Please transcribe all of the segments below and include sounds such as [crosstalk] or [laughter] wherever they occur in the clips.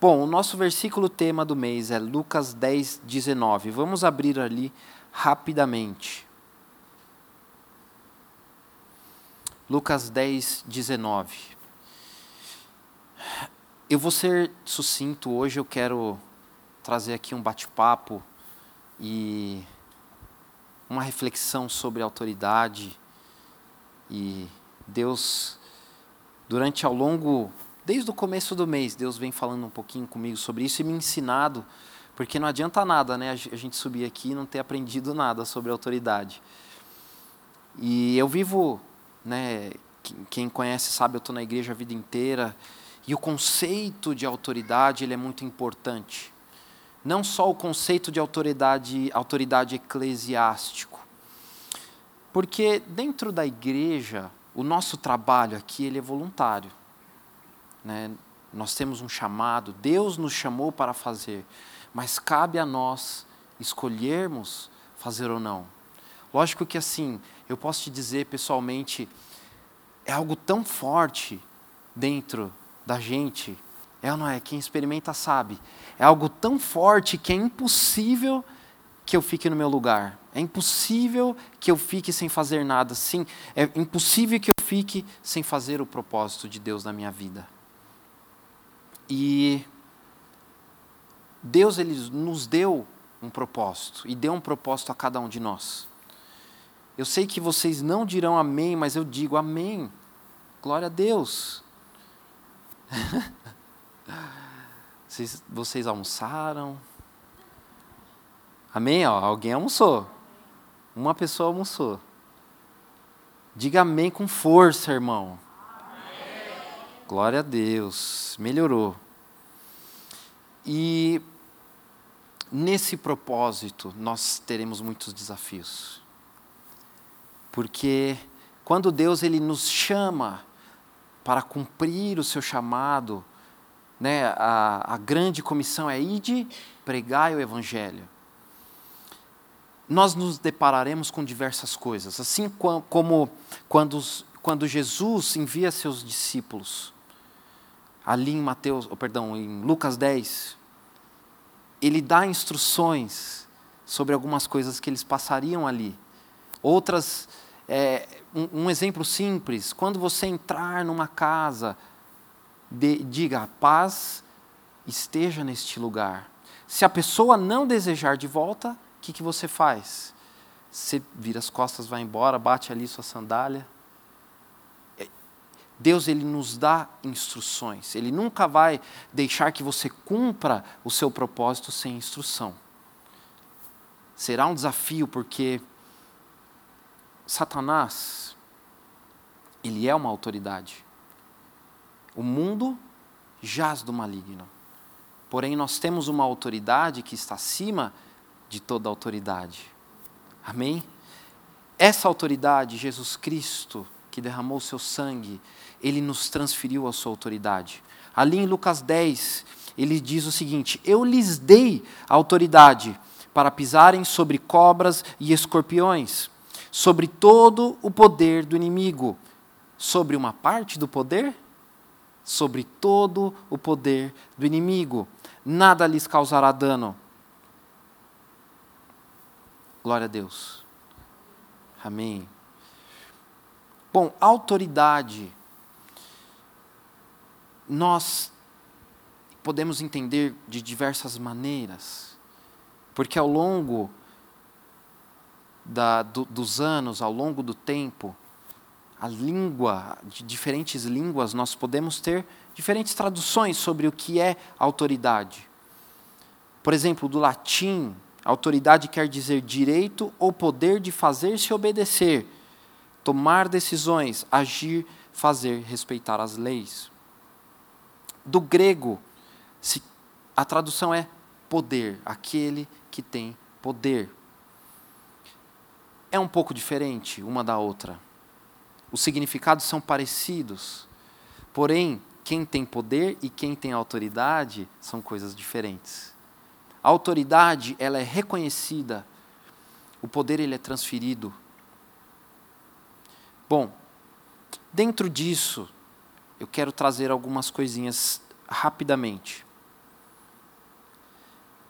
Bom, o nosso versículo tema do mês é Lucas 10, 19. Vamos abrir ali rapidamente. Lucas 10, 19. Eu vou ser sucinto hoje, eu quero trazer aqui um bate-papo e uma reflexão sobre autoridade. E Deus, durante ao longo Desde o começo do mês, Deus vem falando um pouquinho comigo sobre isso e me ensinado, porque não adianta nada, né, a gente subir aqui e não ter aprendido nada sobre autoridade. E eu vivo, né, quem conhece sabe, eu estou na igreja a vida inteira, e o conceito de autoridade ele é muito importante. Não só o conceito de autoridade, autoridade eclesiástico. Porque dentro da igreja, o nosso trabalho aqui ele é voluntário. Né? Nós temos um chamado, Deus nos chamou para fazer, mas cabe a nós escolhermos fazer ou não. Lógico que assim, eu posso te dizer pessoalmente, é algo tão forte dentro da gente, é ou não é? Quem experimenta sabe. É algo tão forte que é impossível que eu fique no meu lugar. É impossível que eu fique sem fazer nada. Sim, é impossível que eu fique sem fazer o propósito de Deus na minha vida. E Deus ele nos deu um propósito e deu um propósito a cada um de nós. Eu sei que vocês não dirão amém, mas eu digo amém. Glória a Deus. [laughs] vocês, vocês almoçaram? Amém? Ó, alguém almoçou. Uma pessoa almoçou. Diga amém com força, irmão. Glória a Deus, melhorou. E nesse propósito nós teremos muitos desafios. Porque quando Deus ele nos chama para cumprir o seu chamado, né, a, a grande comissão é ide, pregai o evangelho. Nós nos depararemos com diversas coisas, assim como quando, quando Jesus envia seus discípulos ali em Mateus, oh, perdão, em Lucas 10, ele dá instruções sobre algumas coisas que eles passariam ali. Outras, é, um, um, exemplo simples, quando você entrar numa casa, de, diga, paz esteja neste lugar. Se a pessoa não desejar de volta, o que, que você faz? Você vira as costas, vai embora, bate ali sua sandália, Deus ele nos dá instruções. Ele nunca vai deixar que você cumpra o seu propósito sem instrução. Será um desafio porque Satanás ele é uma autoridade. O mundo jaz do maligno. Porém nós temos uma autoridade que está acima de toda autoridade. Amém? Essa autoridade, Jesus Cristo, que derramou o seu sangue, ele nos transferiu a sua autoridade. Ali em Lucas 10, ele diz o seguinte: Eu lhes dei autoridade para pisarem sobre cobras e escorpiões, sobre todo o poder do inimigo. Sobre uma parte do poder? Sobre todo o poder do inimigo. Nada lhes causará dano. Glória a Deus. Amém. Bom, autoridade nós podemos entender de diversas maneiras, porque ao longo da, do, dos anos, ao longo do tempo, a língua, de diferentes línguas, nós podemos ter diferentes traduções sobre o que é autoridade. Por exemplo, do latim, autoridade quer dizer direito ou poder de fazer-se obedecer, tomar decisões, agir, fazer, respeitar as leis do grego, se, a tradução é poder, aquele que tem poder. É um pouco diferente uma da outra. Os significados são parecidos, porém, quem tem poder e quem tem autoridade são coisas diferentes. A autoridade, ela é reconhecida, o poder ele é transferido. Bom, dentro disso, eu quero trazer algumas coisinhas rapidamente.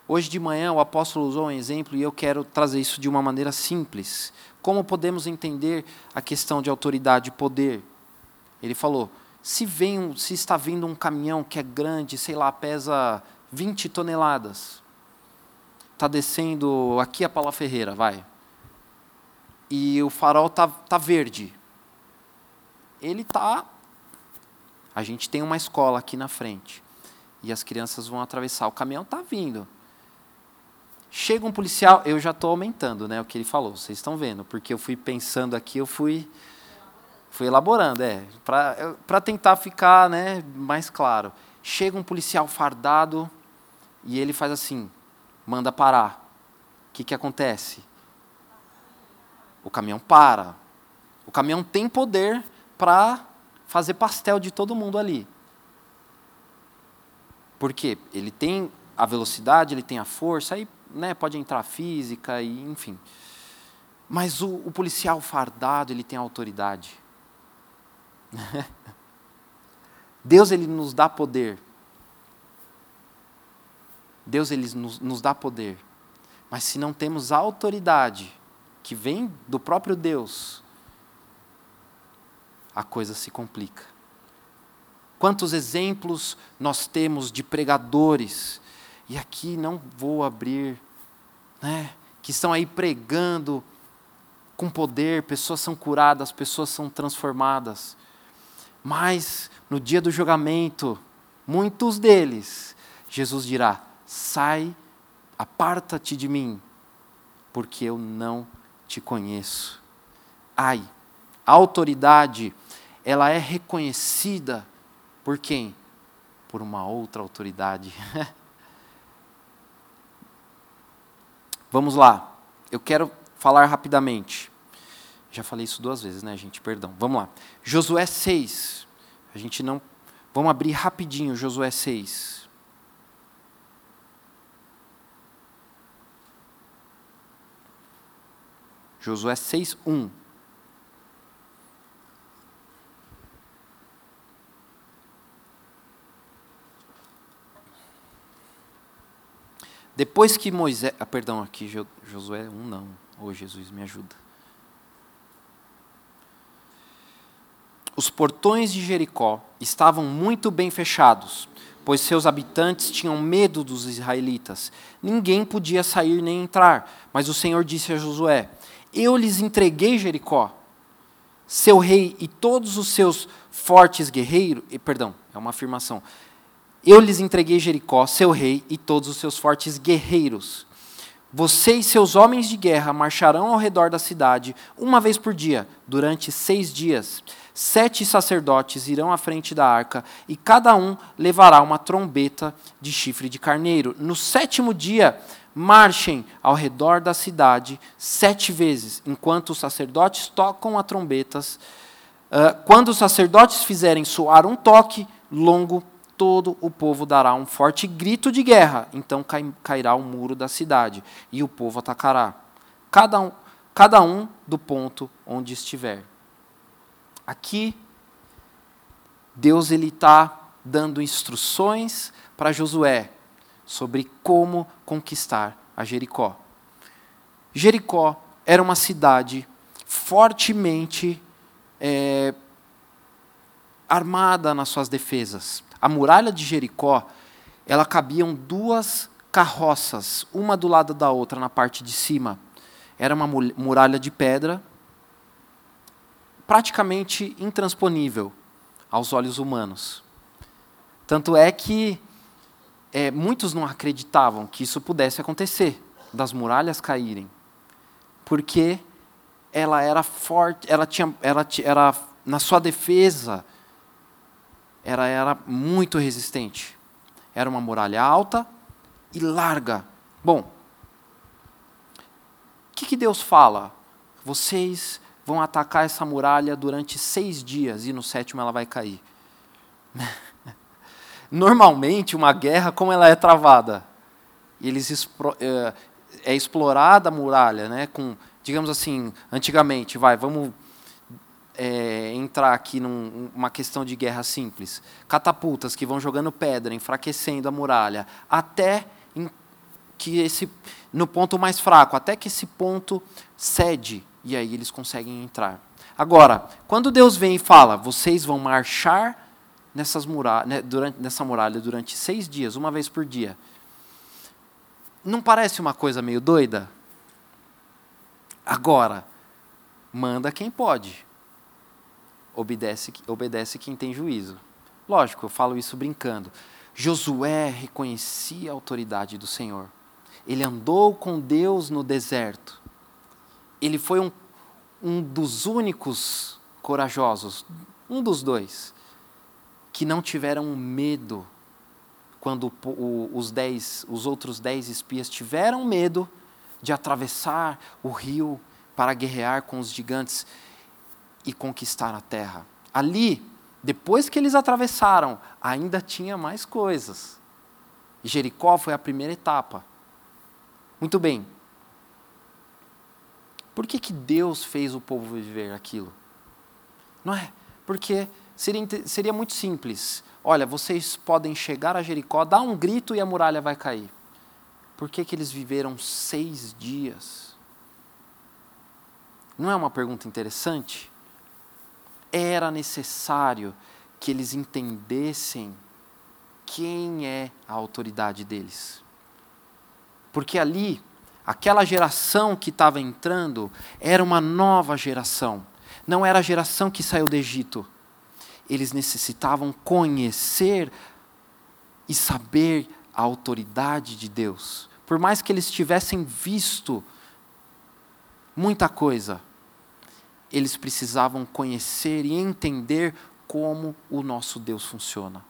Hoje de manhã o apóstolo usou um exemplo e eu quero trazer isso de uma maneira simples. Como podemos entender a questão de autoridade e poder? Ele falou: se, vem, se está vindo um caminhão que é grande, sei lá, pesa 20 toneladas, está descendo aqui a Paula Ferreira, vai, e o farol está tá verde, ele está. A gente tem uma escola aqui na frente e as crianças vão atravessar. O caminhão está vindo. Chega um policial, eu já estou aumentando, né, o que ele falou. Vocês estão vendo, porque eu fui pensando aqui, eu fui fui elaborando, é, para tentar ficar, né, mais claro. Chega um policial fardado e ele faz assim, manda parar. O que que acontece? O caminhão para. O caminhão tem poder para fazer pastel de todo mundo ali. Por quê? Ele tem a velocidade, ele tem a força, aí né, pode entrar física, e, enfim. Mas o, o policial fardado, ele tem autoridade. [laughs] Deus, ele nos dá poder. Deus, ele nos, nos dá poder. Mas se não temos a autoridade que vem do próprio Deus, a coisa se complica. Quantos exemplos nós temos de pregadores e aqui não vou abrir, né, que estão aí pregando com poder, pessoas são curadas, pessoas são transformadas. Mas no dia do julgamento, muitos deles, Jesus dirá: sai, aparta-te de mim, porque eu não te conheço. Ai, a autoridade, ela é reconhecida por quem? Por uma outra autoridade. [laughs] Vamos lá. Eu quero falar rapidamente. Já falei isso duas vezes, né, gente? Perdão. Vamos lá. Josué 6. A gente não. Vamos abrir rapidinho Josué 6. Josué 6, 1. Depois que Moisés. Ah, perdão, aqui Josué 1 não. Oh, Jesus, me ajuda. Os portões de Jericó estavam muito bem fechados, pois seus habitantes tinham medo dos israelitas. Ninguém podia sair nem entrar, mas o Senhor disse a Josué: Eu lhes entreguei Jericó, seu rei e todos os seus fortes guerreiros. Perdão, é uma afirmação. Eu lhes entreguei Jericó, seu rei e todos os seus fortes guerreiros. Você e seus homens de guerra marcharão ao redor da cidade uma vez por dia, durante seis dias. Sete sacerdotes irão à frente da arca, e cada um levará uma trombeta de chifre de carneiro. No sétimo dia, marchem ao redor da cidade sete vezes, enquanto os sacerdotes tocam as trombetas. Uh, quando os sacerdotes fizerem soar um toque longo, todo o povo dará um forte grito de guerra, então cairá o muro da cidade, e o povo atacará, cada um, cada um do ponto onde estiver. Aqui, Deus está dando instruções para Josué sobre como conquistar a Jericó. Jericó era uma cidade fortemente é, armada nas suas defesas a muralha de Jericó, ela cabiam duas carroças, uma do lado da outra na parte de cima. Era uma muralha de pedra, praticamente intransponível aos olhos humanos. Tanto é que é, muitos não acreditavam que isso pudesse acontecer, das muralhas caírem, porque ela era forte, ela tinha, ela era na sua defesa ela era muito resistente. Era uma muralha alta, e larga. Bom, o que, que Deus fala? Vocês vão atacar essa muralha durante seis dias e no sétimo ela vai cair. [laughs] Normalmente, uma guerra, como ela é travada? Eles é, é explorada a muralha, né? Com, digamos assim, antigamente, vai, vamos é, entrar aqui numa num, questão de guerra simples. Catapultas que vão jogando pedra, enfraquecendo a muralha, até que esse no ponto mais fraco, até que esse ponto cede e aí eles conseguem entrar. Agora, quando Deus vem e fala, vocês vão marchar nessas muralha, né, durante, nessa muralha durante seis dias, uma vez por dia, não parece uma coisa meio doida? Agora, manda quem pode, obedece, obedece quem tem juízo. Lógico, eu falo isso brincando. Josué reconhecia a autoridade do Senhor. Ele andou com Deus no deserto. Ele foi um, um dos únicos corajosos, um dos dois, que não tiveram medo quando os, dez, os outros dez espias tiveram medo de atravessar o rio para guerrear com os gigantes e conquistar a terra. Ali, depois que eles atravessaram, ainda tinha mais coisas. Jericó foi a primeira etapa. Muito bem. Por que, que Deus fez o povo viver aquilo? Não é? Porque seria, seria muito simples. Olha, vocês podem chegar a Jericó, dar um grito e a muralha vai cair. Por que, que eles viveram seis dias? Não é uma pergunta interessante? Era necessário que eles entendessem quem é a autoridade deles. Porque ali, aquela geração que estava entrando era uma nova geração. Não era a geração que saiu do Egito. Eles necessitavam conhecer e saber a autoridade de Deus. Por mais que eles tivessem visto muita coisa, eles precisavam conhecer e entender como o nosso Deus funciona.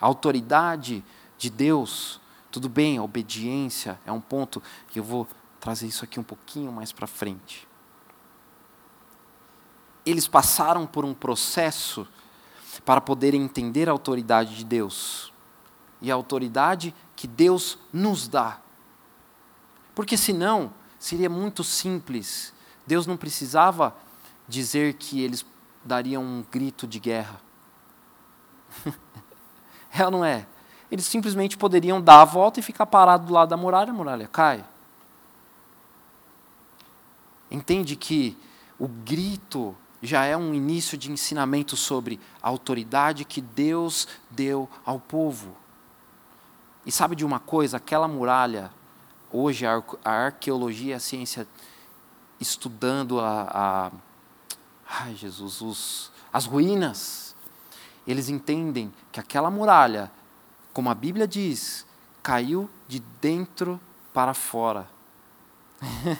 A autoridade de Deus, tudo bem, a obediência é um ponto que eu vou trazer isso aqui um pouquinho mais para frente. Eles passaram por um processo para poderem entender a autoridade de Deus e a autoridade que Deus nos dá. Porque senão seria muito simples Deus não precisava dizer que eles dariam um grito de guerra. [laughs] é ou não é? Eles simplesmente poderiam dar a volta e ficar parado do lado da muralha, a muralha cai. Entende que o grito já é um início de ensinamento sobre a autoridade que Deus deu ao povo. E sabe de uma coisa? Aquela muralha, hoje a arqueologia e a ciência estudando a, a ai Jesus, os, as ruínas, eles entendem que aquela muralha, como a Bíblia diz, caiu de dentro para fora. [laughs]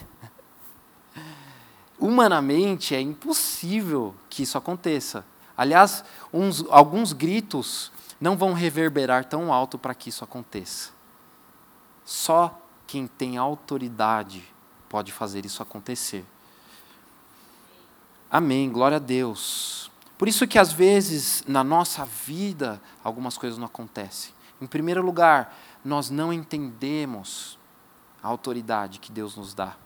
Humanamente é impossível que isso aconteça. Aliás, uns, alguns gritos não vão reverberar tão alto para que isso aconteça. Só quem tem autoridade pode fazer isso acontecer. Amém, glória a Deus. Por isso que às vezes na nossa vida algumas coisas não acontecem. Em primeiro lugar, nós não entendemos a autoridade que Deus nos dá.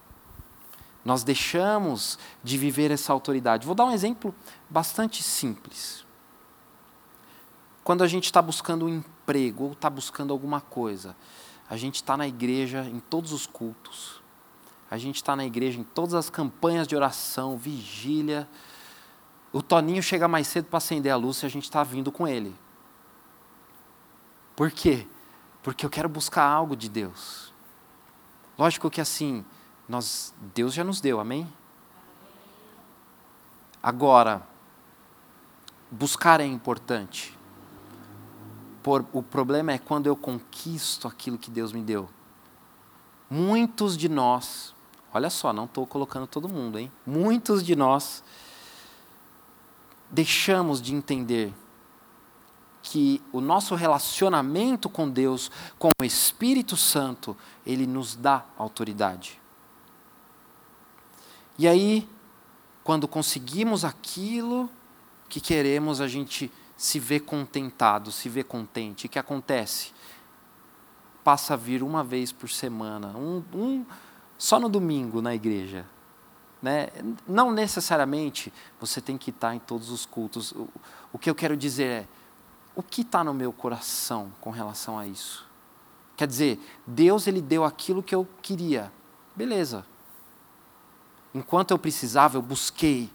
Nós deixamos de viver essa autoridade. Vou dar um exemplo bastante simples. Quando a gente está buscando um emprego ou está buscando alguma coisa, a gente está na igreja em todos os cultos, a gente está na igreja em todas as campanhas de oração, vigília. O Toninho chega mais cedo para acender a luz e a gente está vindo com ele. Por quê? Porque eu quero buscar algo de Deus. Lógico que assim, nós, Deus já nos deu, amém? Agora, buscar é importante. Por, o problema é quando eu conquisto aquilo que Deus me deu. Muitos de nós Olha só, não estou colocando todo mundo, hein? Muitos de nós deixamos de entender que o nosso relacionamento com Deus, com o Espírito Santo, ele nos dá autoridade. E aí, quando conseguimos aquilo que queremos, a gente se vê contentado, se vê contente. O que acontece? Passa a vir uma vez por semana, um, um só no domingo na igreja. Né? Não necessariamente você tem que estar em todos os cultos. O, o que eu quero dizer é, o que está no meu coração com relação a isso? Quer dizer, Deus ele deu aquilo que eu queria. Beleza. Enquanto eu precisava, eu busquei.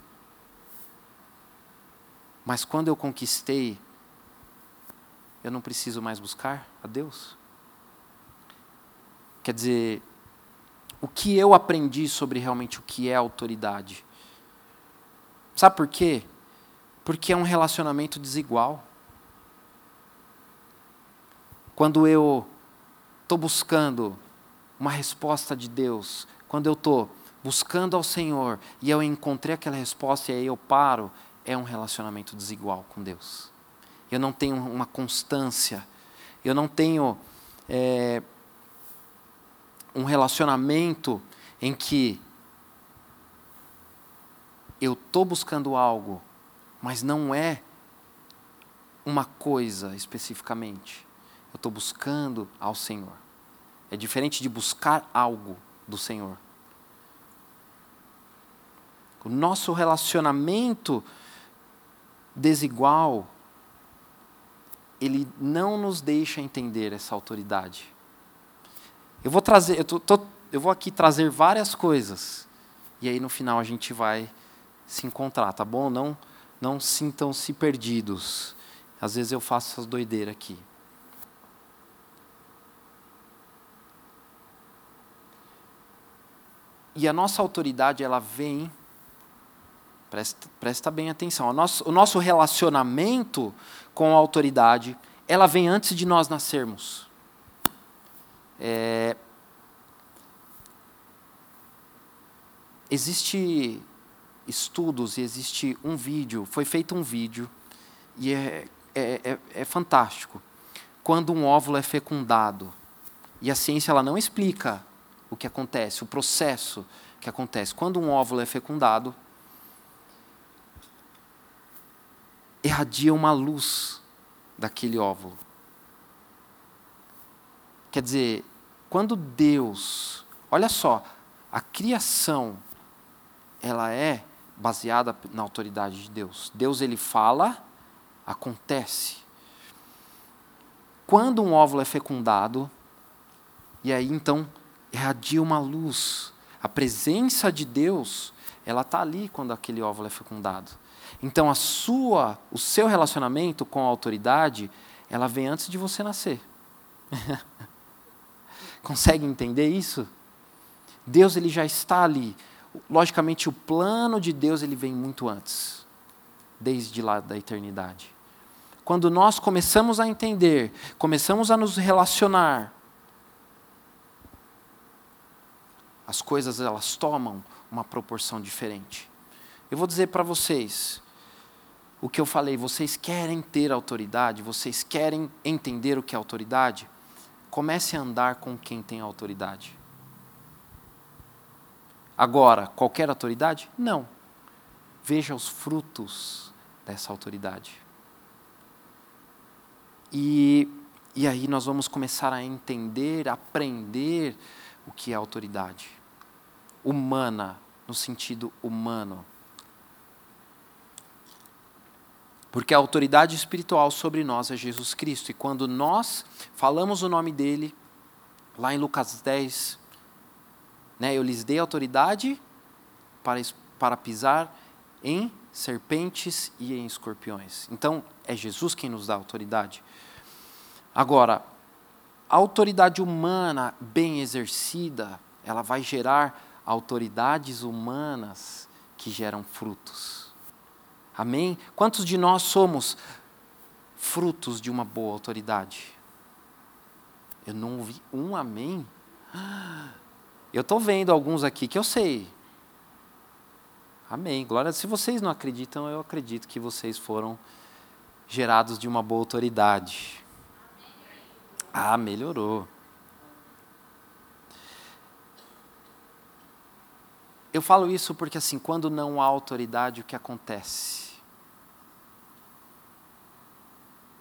Mas quando eu conquistei, eu não preciso mais buscar a Deus? Quer dizer, o que eu aprendi sobre realmente o que é autoridade? Sabe por quê? Porque é um relacionamento desigual. Quando eu estou buscando uma resposta de Deus, quando eu estou buscando ao Senhor e eu encontrei aquela resposta e aí eu paro, é um relacionamento desigual com Deus. Eu não tenho uma constância, eu não tenho é, um relacionamento em que eu estou buscando algo, mas não é uma coisa especificamente eu estou buscando ao Senhor. É diferente de buscar algo do Senhor. O nosso relacionamento desigual, ele não nos deixa entender essa autoridade. Eu vou trazer, eu, tô, tô, eu vou aqui trazer várias coisas e aí no final a gente vai se encontrar, tá bom? Não, não sintam-se perdidos. Às vezes eu faço essas doideiras aqui. E a nossa autoridade, ela vem, presta, presta bem atenção, o nosso, o nosso relacionamento com a autoridade, ela vem antes de nós nascermos. É, existe estudos e existe um vídeo, foi feito um vídeo, e é, é, é, é fantástico. Quando um óvulo é fecundado, e a ciência ela não explica o que acontece, o processo que acontece. Quando um óvulo é fecundado, irradia uma luz daquele óvulo. Quer dizer, quando Deus, olha só, a criação, ela é baseada na autoridade de Deus. Deus ele fala, acontece. Quando um óvulo é fecundado, e aí então irradia uma luz. A presença de Deus, ela está ali quando aquele óvulo é fecundado. Então a sua, o seu relacionamento com a autoridade, ela vem antes de você nascer. [laughs] Consegue entender isso? Deus ele já está ali. Logicamente o plano de Deus ele vem muito antes, desde lá da eternidade. Quando nós começamos a entender, começamos a nos relacionar as coisas elas tomam uma proporção diferente. Eu vou dizer para vocês o que eu falei, vocês querem ter autoridade, vocês querem entender o que é autoridade? Comece a andar com quem tem autoridade. Agora, qualquer autoridade? Não. Veja os frutos dessa autoridade. E, e aí nós vamos começar a entender, aprender o que é autoridade humana, no sentido humano. Porque a autoridade espiritual sobre nós é Jesus Cristo. E quando nós falamos o nome dele, lá em Lucas 10, né, eu lhes dei autoridade para, para pisar em serpentes e em escorpiões. Então, é Jesus quem nos dá autoridade. Agora, a autoridade humana bem exercida, ela vai gerar autoridades humanas que geram frutos. Amém? Quantos de nós somos frutos de uma boa autoridade? Eu não ouvi um amém. Eu estou vendo alguns aqui que eu sei. Amém. Glória. Se vocês não acreditam, eu acredito que vocês foram gerados de uma boa autoridade. Ah, melhorou. Eu falo isso porque, assim, quando não há autoridade, o que acontece?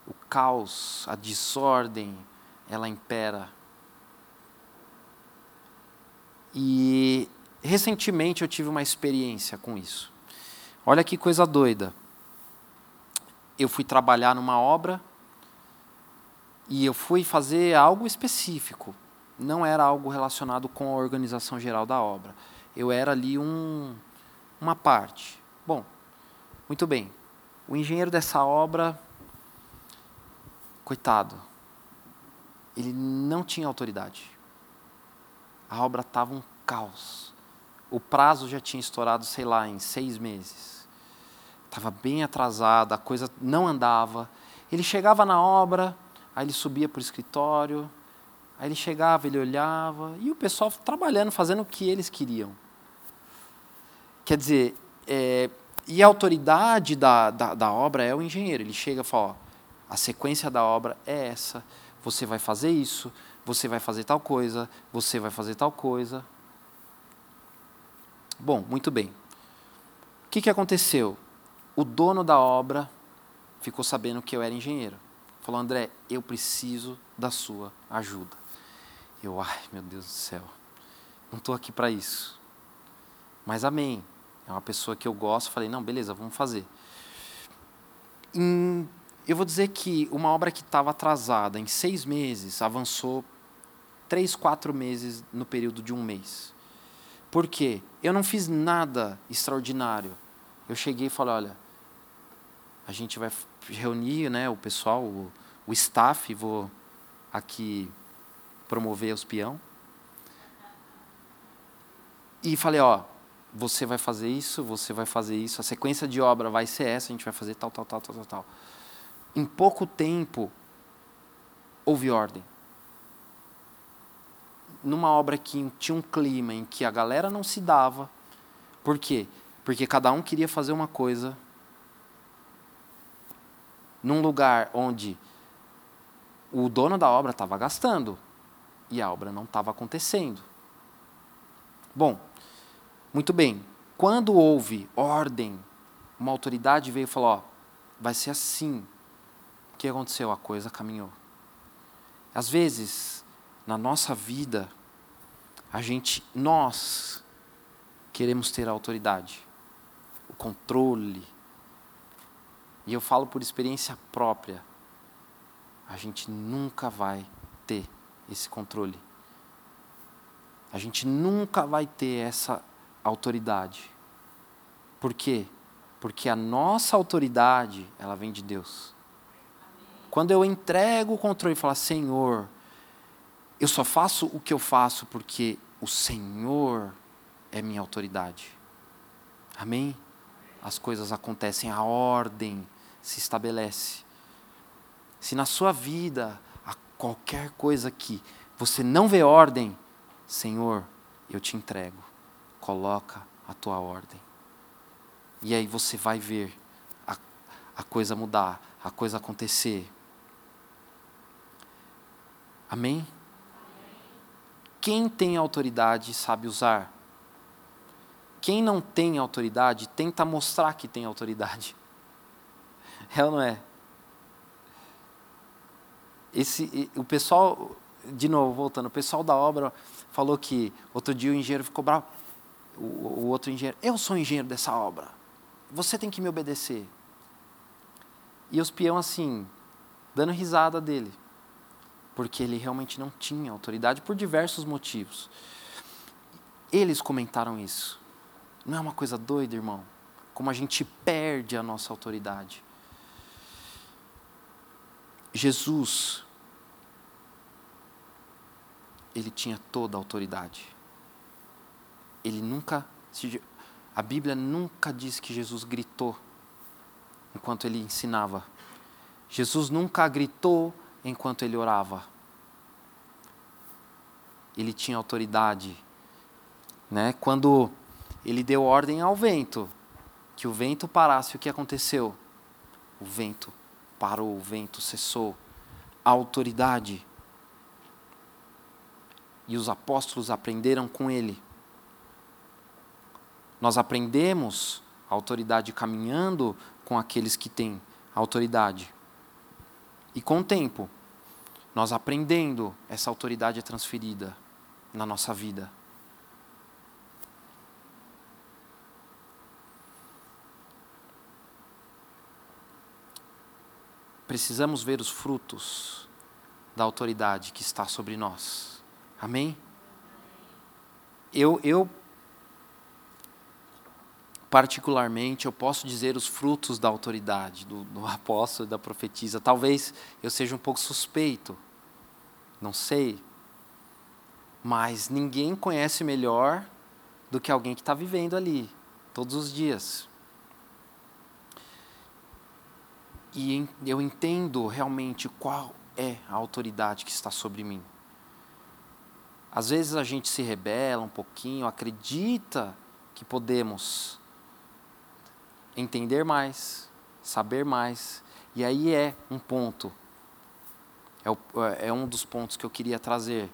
O caos, a desordem, ela impera. E recentemente eu tive uma experiência com isso. Olha que coisa doida. Eu fui trabalhar numa obra e eu fui fazer algo específico. Não era algo relacionado com a organização geral da obra eu era ali um, uma parte. Bom, muito bem. O engenheiro dessa obra, coitado, ele não tinha autoridade. A obra estava um caos. O prazo já tinha estourado, sei lá, em seis meses. Estava bem atrasada, a coisa não andava. Ele chegava na obra, aí ele subia para o escritório, aí ele chegava, ele olhava, e o pessoal trabalhando, fazendo o que eles queriam. Quer dizer, é, e a autoridade da, da, da, obra é o engenheiro. Ele chega e fala: ó, a sequência da obra é essa, você vai fazer isso, você vai fazer tal coisa, você vai fazer tal coisa. Bom, muito bem. O que, que aconteceu? O dono da obra ficou sabendo que eu era engenheiro. Falou: André, eu preciso da sua ajuda. Eu, ai meu Deus do céu, não estou aqui para isso. Mas amém. É uma pessoa que eu gosto. Falei, não, beleza, vamos fazer. Em, eu vou dizer que uma obra que estava atrasada em seis meses avançou três, quatro meses no período de um mês. Por quê? Eu não fiz nada extraordinário. Eu cheguei e falei, olha, a gente vai reunir né, o pessoal, o, o staff, vou aqui promover os peão. E falei, ó, você vai fazer isso, você vai fazer isso, a sequência de obra vai ser essa, a gente vai fazer tal, tal, tal, tal, tal, tal. Em pouco tempo, houve ordem. Numa obra que tinha um clima em que a galera não se dava. Por quê? Porque cada um queria fazer uma coisa num lugar onde o dono da obra estava gastando e a obra não estava acontecendo. Bom, muito bem. Quando houve ordem, uma autoridade veio e falou: ó, vai ser assim. O que aconteceu? A coisa caminhou. Às vezes, na nossa vida, a gente, nós, queremos ter a autoridade, o controle. E eu falo por experiência própria. A gente nunca vai ter esse controle. A gente nunca vai ter essa autoridade. Por quê? Porque a nossa autoridade, ela vem de Deus. Quando eu entrego o controle e falo, Senhor, eu só faço o que eu faço porque o Senhor é minha autoridade. Amém? As coisas acontecem, a ordem se estabelece. Se na sua vida há qualquer coisa que você não vê ordem, Senhor, eu te entrego coloca a tua ordem. E aí você vai ver a, a coisa mudar, a coisa acontecer. Amém? Quem tem autoridade sabe usar. Quem não tem autoridade tenta mostrar que tem autoridade. [laughs] É ou não é? Esse, o pessoal, de novo, voltando, o pessoal da obra falou que outro dia o engenheiro ficou bravo o, o outro engenheiro, eu sou engenheiro dessa obra, você tem que me obedecer. E os peão assim, dando risada dele, porque ele realmente não tinha autoridade por diversos motivos. Eles comentaram isso. Não é uma coisa doida, irmão? Como a gente perde a nossa autoridade. Jesus, ele tinha toda a autoridade ele nunca. A Bíblia nunca diz que Jesus gritou enquanto ele ensinava. Jesus nunca gritou enquanto ele orava. Ele tinha autoridade. Né? Quando ele deu ordem ao vento, que o vento parasse, o que aconteceu? O vento parou, o vento cessou. A autoridade. E os apóstolos aprenderam com ele. Nós aprendemos a autoridade caminhando com aqueles que têm autoridade. E com o tempo, nós aprendendo, essa autoridade é transferida na nossa vida. Precisamos ver os frutos da autoridade que está sobre nós. Amém? Eu, eu particularmente, eu posso dizer os frutos da autoridade do, do [laughs] apóstolo e da profetisa. Talvez eu seja um pouco suspeito, não sei, mas ninguém conhece melhor do que alguém que está vivendo ali, todos os dias. E eu entendo realmente qual é a autoridade que está sobre mim. Às vezes a gente se rebela um pouquinho, acredita que podemos entender mais, saber mais. E aí é um ponto, é, o, é um dos pontos que eu queria trazer.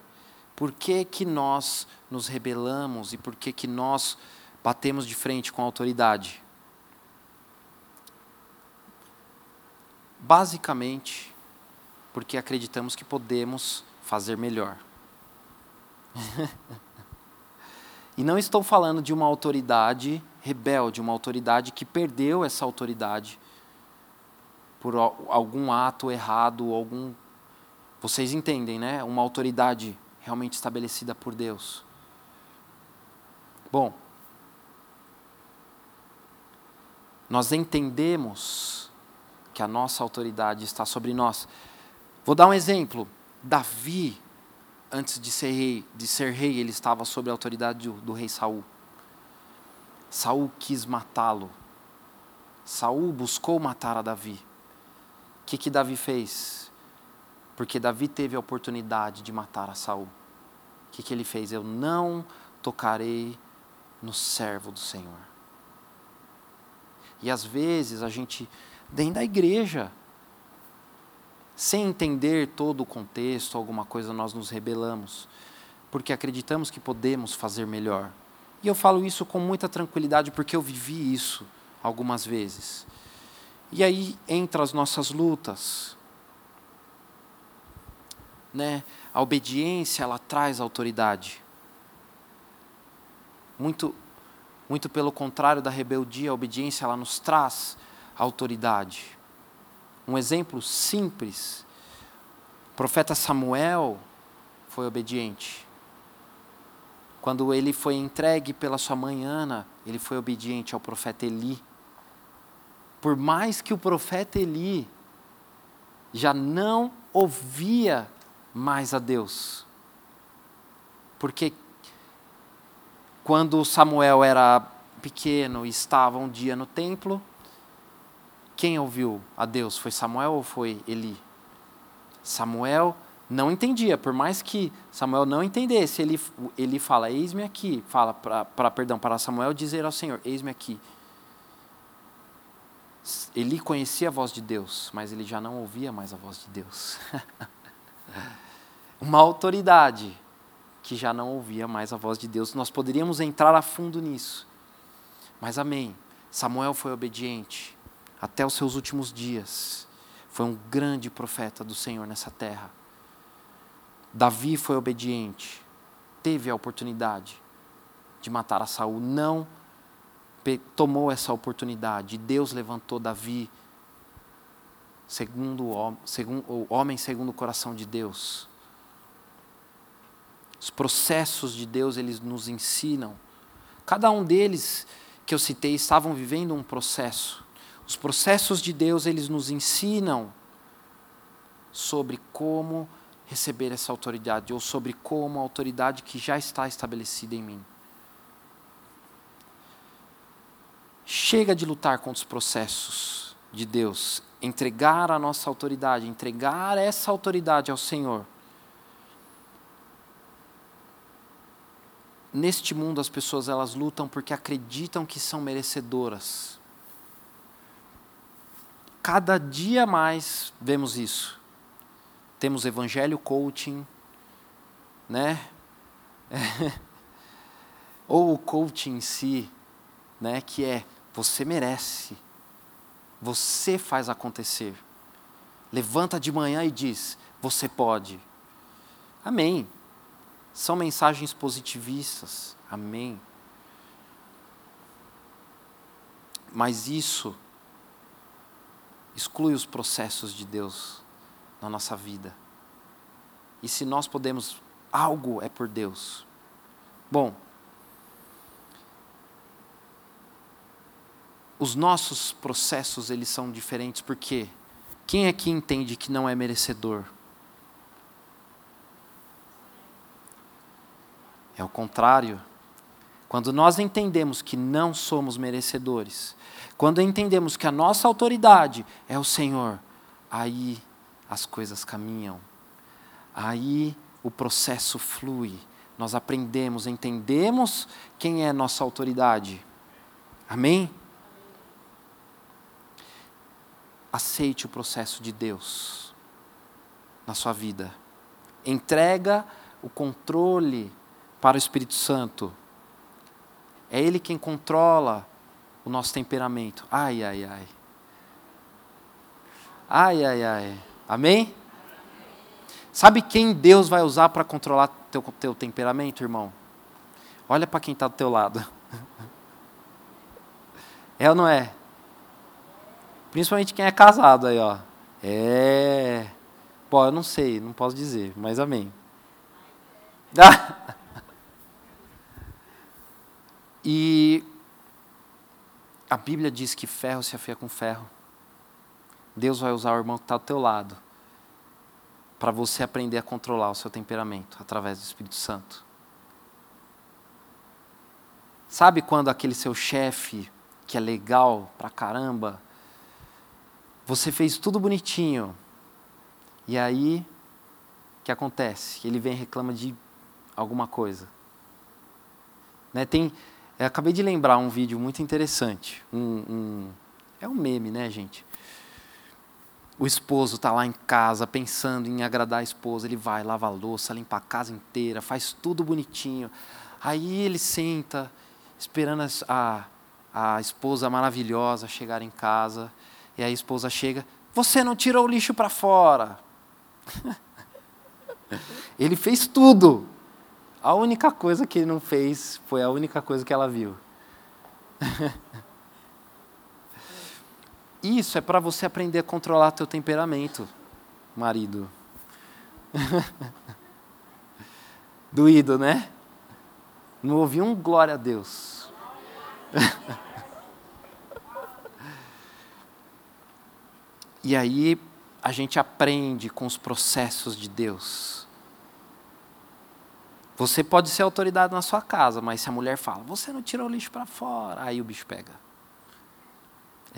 Por que, que nós nos rebelamos e por que, que nós batemos de frente com a autoridade? Basicamente, porque acreditamos que podemos fazer melhor. [laughs] e não estou falando de uma autoridade rebelde, uma autoridade que perdeu essa autoridade por algum ato errado, algum vocês entendem, né? Uma autoridade realmente estabelecida por Deus. Bom, nós entendemos que a nossa autoridade está sobre nós. Vou dar um exemplo. Davi, antes de ser rei, de ser rei ele estava sob a autoridade do, do rei Saul. Saul quis matá-lo. Saul buscou matar a Davi. O que, que Davi fez? Porque Davi teve a oportunidade de matar a Saul. O que, que ele fez? Eu não tocarei no servo do Senhor. E às vezes a gente, dentro da igreja, sem entender todo o contexto, alguma coisa, nós nos rebelamos, porque acreditamos que podemos fazer melhor. E eu falo isso com muita tranquilidade porque eu vivi isso algumas vezes. E aí entra as nossas lutas. Né? A obediência, ela traz autoridade. Muito muito pelo contrário da rebeldia, a obediência ela nos traz autoridade. Um exemplo simples. O profeta Samuel foi obediente. Quando ele foi entregue pela sua mãe Ana, ele foi obediente ao profeta Eli. Por mais que o profeta Eli já não ouvia mais a Deus. Porque quando Samuel era pequeno e estava um dia no templo, quem ouviu a Deus? Foi Samuel ou foi Eli? Samuel não entendia, por mais que Samuel não entendesse, ele, ele fala, eis-me aqui, fala para, perdão, para Samuel dizer ao Senhor, eis-me aqui. Ele conhecia a voz de Deus, mas ele já não ouvia mais a voz de Deus. [laughs] Uma autoridade que já não ouvia mais a voz de Deus. Nós poderíamos entrar a fundo nisso. Mas amém. Samuel foi obediente até os seus últimos dias. Foi um grande profeta do Senhor nessa terra. Davi foi obediente, teve a oportunidade de matar a Saul, não tomou essa oportunidade. Deus levantou Davi segundo o, segundo, o homem segundo o coração de Deus. Os processos de Deus, eles nos ensinam. Cada um deles que eu citei estavam vivendo um processo. Os processos de Deus, eles nos ensinam sobre como receber essa autoridade ou sobre como a autoridade que já está estabelecida em mim. Chega de lutar contra os processos de Deus, entregar a nossa autoridade, entregar essa autoridade ao Senhor. Neste mundo as pessoas elas lutam porque acreditam que são merecedoras. cada dia mais vemos isso. Temos evangelho coaching, né? [laughs] Ou o coaching em si, né, que é você merece. Você faz acontecer. Levanta de manhã e diz: você pode. Amém. São mensagens positivistas. Amém. Mas isso exclui os processos de Deus na nossa vida. E se nós podemos, algo é por Deus. Bom, os nossos processos eles são diferentes porque quem aqui entende que não é merecedor? É o contrário. Quando nós entendemos que não somos merecedores, quando entendemos que a nossa autoridade é o Senhor, aí as coisas caminham. Aí o processo flui. Nós aprendemos, entendemos quem é nossa autoridade. Amém? aceite o processo de Deus na sua vida. Entrega o controle para o Espírito Santo. É Ele quem controla o nosso temperamento. Ai, ai, ai. Ai, ai, ai. Amém? Sabe quem Deus vai usar para controlar teu, teu temperamento, irmão? Olha para quem está do teu lado. [laughs] É ou não é? Principalmente quem é casado aí, ó. É. Bom, eu não sei, não posso dizer, mas amém. [laughs] e a Bíblia diz que ferro se afia com ferro. Deus vai usar o irmão que está do teu lado para você aprender a controlar o seu temperamento através do Espírito Santo. Sabe quando aquele seu chefe, que é legal pra caramba, você fez tudo bonitinho. E aí, o que acontece? Ele vem e reclama de alguma coisa. Né, tem, acabei de lembrar um vídeo muito interessante. Um, um, é um meme, né, gente? O esposo está lá em casa pensando em agradar a esposa. Ele vai, lava a louça, limpa a casa inteira, faz tudo bonitinho. Aí ele senta, esperando a, a esposa maravilhosa chegar em casa. E a esposa chega: Você não tirou o lixo para fora. [laughs] ele fez tudo. A única coisa que ele não fez foi a única coisa que ela viu. [laughs] Isso é para você aprender a controlar teu temperamento, marido. [laughs] Doído, né? Não ouvi um glória a Deus. [laughs] E aí a gente aprende com os processos de Deus. Você pode ser autoridade na sua casa, mas se a mulher fala, você não tirou o lixo para fora, aí o bicho pega.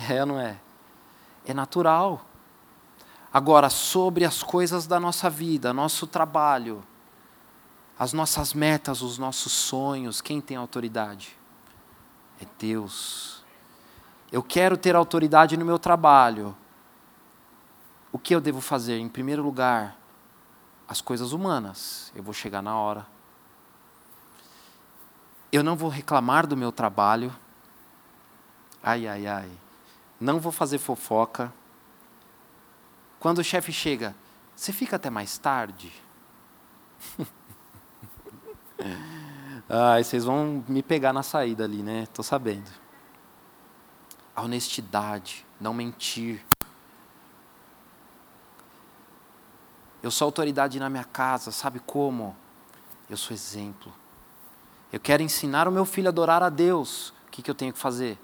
É ou não é? É natural. Agora, sobre as coisas da nossa vida, nosso trabalho, as nossas metas, os nossos sonhos, quem tem autoridade? É Deus. Eu quero ter autoridade no meu trabalho, o que eu devo fazer? Em primeiro lugar, as coisas humanas. Eu vou chegar na hora. Eu não vou reclamar do meu trabalho. Ai, ai, ai. Não vou fazer fofoca. Quando o chefe chega, você fica até mais tarde? [laughs] Ai, vocês vão me pegar na saída ali, né? Estou sabendo. A honestidade, não mentir. Eu sou autoridade na minha casa, sabe como? Eu sou exemplo. Eu quero ensinar o meu filho a adorar a Deus. O que, que eu tenho que fazer?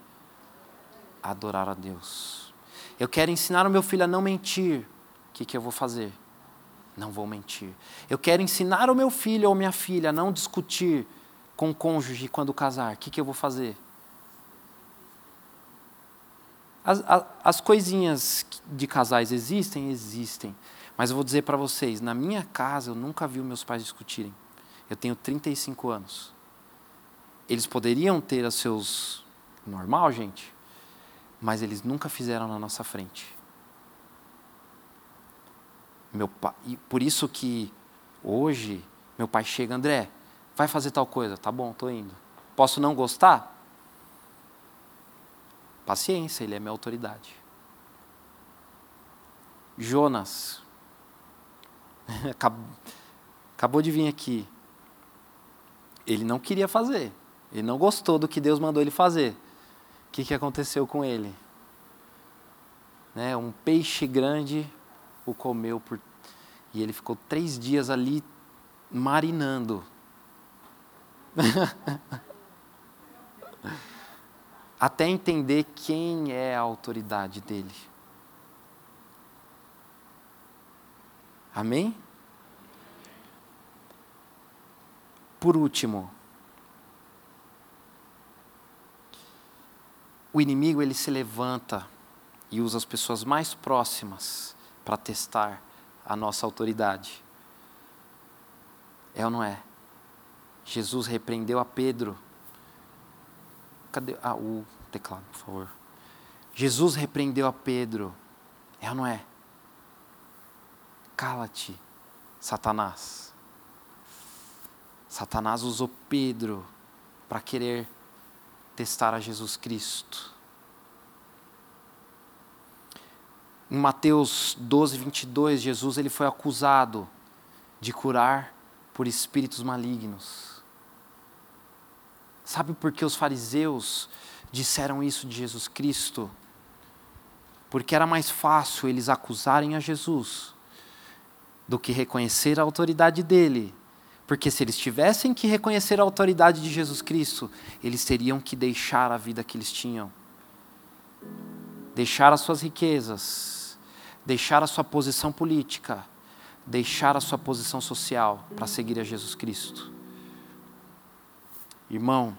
Adorar a Deus. Eu quero ensinar o meu filho a não mentir. O que, que eu vou fazer? Não vou mentir. Eu quero ensinar o meu filho ou minha filha a não discutir com o cônjuge quando casar. O que, que eu vou fazer? As, as, as coisinhas de casais existem? Existem. Mas eu vou dizer para vocês, na minha casa eu nunca vi meus pais discutirem. Eu tenho 35 anos. Eles poderiam ter os seus normal, gente, mas eles nunca fizeram na nossa frente. Meu pai, e por isso que hoje meu pai chega, André, vai fazer tal coisa, tá bom, tô indo. Posso não gostar? Paciência, ele é minha autoridade. Jonas, [laughs] acabou de vir aqui. Ele não queria fazer, ele não gostou do que Deus mandou ele fazer. O que, que aconteceu com ele? Né, um peixe grande o comeu por. E ele ficou três dias ali marinando. [laughs] Até entender quem é a autoridade dele. Amém? Por último, o inimigo ele se levanta e usa as pessoas mais próximas para testar a nossa autoridade. É ou não é? Jesus repreendeu a Pedro. Cadê ah, o teclado, por favor? Jesus repreendeu a Pedro. É ou não é? Cala-te, Satanás. Satanás usou Pedro para querer testar a Jesus Cristo. Em Mateus 12, 22, Jesus ele foi acusado de curar por espíritos malignos. Sabe por que os fariseus disseram isso de Jesus Cristo? Porque era mais fácil eles acusarem a Jesus do que reconhecer a autoridade dele. Porque se eles tivessem que reconhecer a autoridade de Jesus Cristo, eles teriam que deixar a vida que eles tinham. Deixar as suas riquezas, deixar a sua posição política, deixar a sua posição social para seguir a Jesus Cristo. Irmão,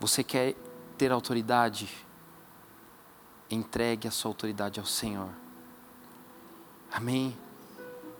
você quer ter autoridade? Entregue a sua autoridade ao Senhor. Amém?